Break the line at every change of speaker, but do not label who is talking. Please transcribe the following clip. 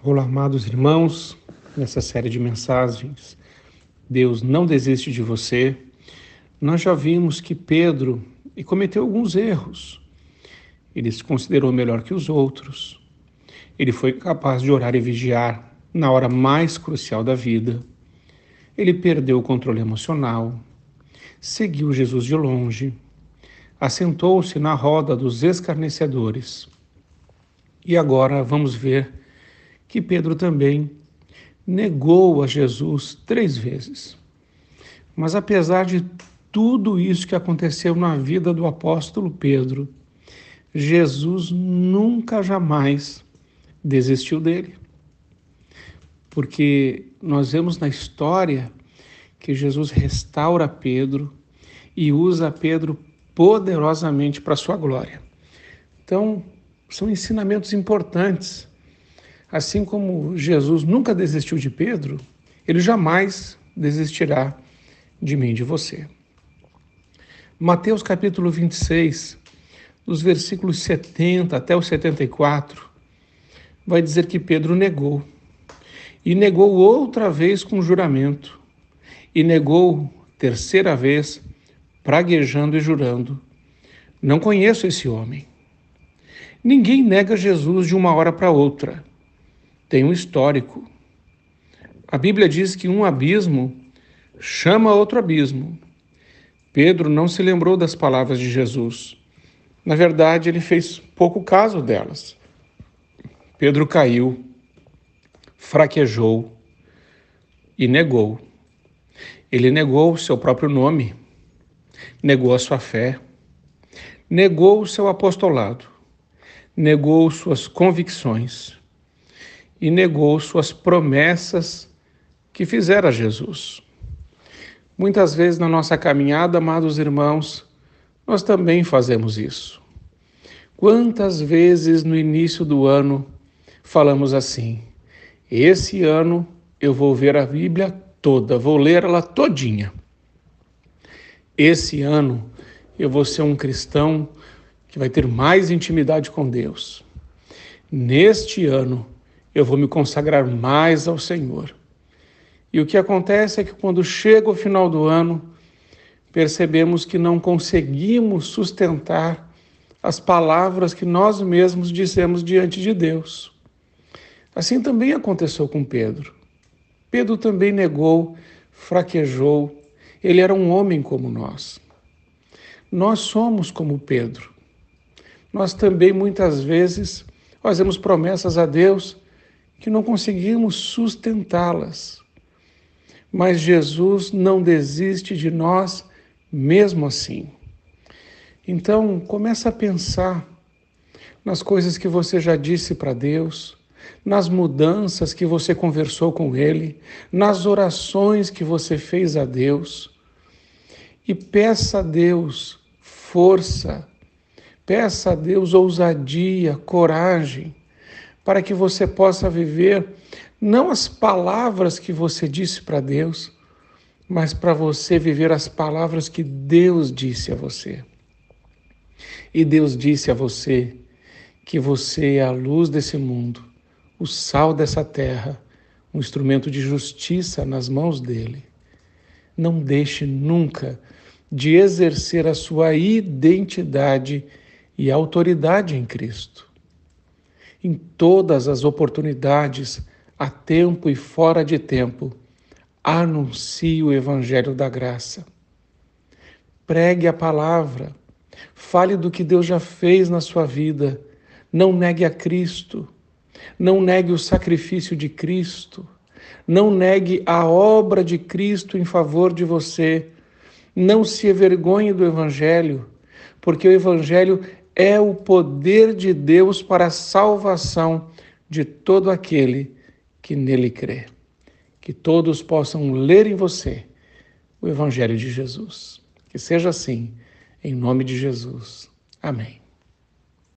Olá, amados irmãos, nessa série de mensagens, Deus não desiste de você. Nós já vimos que Pedro cometeu alguns erros. Ele se considerou melhor que os outros. Ele foi capaz de orar e vigiar na hora mais crucial da vida. Ele perdeu o controle emocional, seguiu Jesus de longe, assentou-se na roda dos escarnecedores. E agora vamos ver que Pedro também negou a Jesus três vezes. Mas apesar de tudo isso que aconteceu na vida do apóstolo Pedro, Jesus nunca jamais desistiu dele. Porque nós vemos na história que Jesus restaura Pedro e usa Pedro poderosamente para sua glória. Então, são ensinamentos importantes Assim como Jesus nunca desistiu de Pedro, ele jamais desistirá de mim, de você. Mateus capítulo 26, dos versículos 70 até o 74, vai dizer que Pedro negou. E negou outra vez com juramento. E negou terceira vez, praguejando e jurando: Não conheço esse homem. Ninguém nega Jesus de uma hora para outra tem um histórico. A Bíblia diz que um abismo chama outro abismo. Pedro não se lembrou das palavras de Jesus. Na verdade, ele fez pouco caso delas. Pedro caiu, fraquejou e negou. Ele negou o seu próprio nome, negou a sua fé, negou o seu apostolado, negou suas convicções e negou suas promessas que fizera Jesus. Muitas vezes na nossa caminhada, amados irmãos, nós também fazemos isso. Quantas vezes no início do ano falamos assim: esse ano eu vou ver a Bíblia toda, vou ler ela todinha. Esse ano eu vou ser um cristão que vai ter mais intimidade com Deus. Neste ano eu vou me consagrar mais ao Senhor. E o que acontece é que quando chega o final do ano, percebemos que não conseguimos sustentar as palavras que nós mesmos dissemos diante de Deus. Assim também aconteceu com Pedro. Pedro também negou, fraquejou, ele era um homem como nós. Nós somos como Pedro. Nós também muitas vezes fazemos promessas a Deus que não conseguimos sustentá-las. Mas Jesus não desiste de nós mesmo assim. Então, começa a pensar nas coisas que você já disse para Deus, nas mudanças que você conversou com Ele, nas orações que você fez a Deus. E peça a Deus força, peça a Deus ousadia, coragem para que você possa viver não as palavras que você disse para Deus, mas para você viver as palavras que Deus disse a você. E Deus disse a você que você é a luz desse mundo, o sal dessa terra, um instrumento de justiça nas mãos dele. Não deixe nunca de exercer a sua identidade e autoridade em Cristo em todas as oportunidades, a tempo e fora de tempo, anuncie o Evangelho da Graça. Pregue a palavra, fale do que Deus já fez na sua vida, não negue a Cristo, não negue o sacrifício de Cristo, não negue a obra de Cristo em favor de você, não se envergonhe do Evangelho, porque o Evangelho é o poder de Deus para a salvação de todo aquele que nele crê. Que todos possam ler em você o Evangelho de Jesus. Que seja assim, em nome de Jesus. Amém.